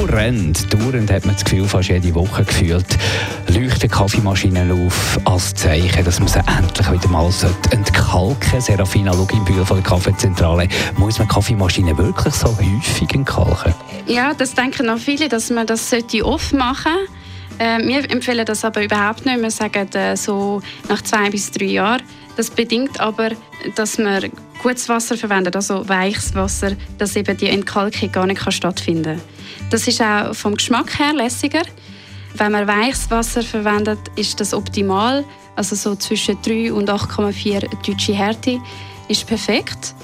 Dauernd, dauernd hat man das Gefühl, fast jede Woche gefühlt, leuchten Kaffeemaschinen auf als Zeichen, dass man sie endlich wieder mal entkalken sollte. Serafina Loginbühl von der Kaffeezentrale. Muss man Kaffeemaschinen wirklich so häufig entkalken? Ja, das denken noch viele, dass man das oft machen sollte. Äh, wir empfehlen das aber überhaupt nicht. Wir sagen äh, so nach zwei bis drei Jahren. Das bedingt aber, dass man gutes Wasser verwendet, also weiches Wasser, dass eben die Entkalkung gar nicht stattfinden kann. Das ist auch vom Geschmack her lässiger. Wenn man weiches Wasser verwendet, ist das optimal. Also so zwischen 3 und 8,4 deutsche Härte ist perfekt.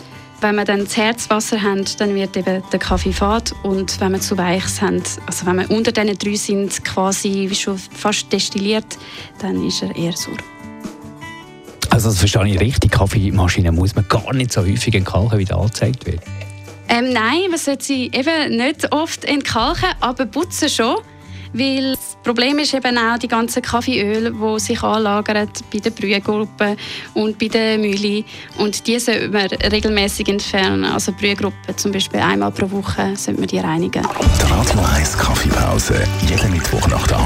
Wenn wir dann das Herzwasser haben, dann wird eben der Kaffee fad und wenn wir zu weiches haben, also wenn wir unter diesen drei sind, quasi schon fast destilliert, dann ist er eher sauer. Also das verstehe ich richtig, Kaffeemaschine muss man gar nicht so häufig entkalken, wie da angezeigt wird? Ähm, nein, man sollte sie eben nicht oft entkalken, aber putzen schon. Weil das Problem ist eben auch die ganzen Kaffeeöl, die sich anlagern bei den Brühgruppen und bei den Mühlen. Und die sollten wir regelmäßig entfernen. Also Brühgruppen zum Beispiel einmal pro Woche sollten wir die reinigen. Die Radio 1 Kaffeepause, jeden Mittwoch nach der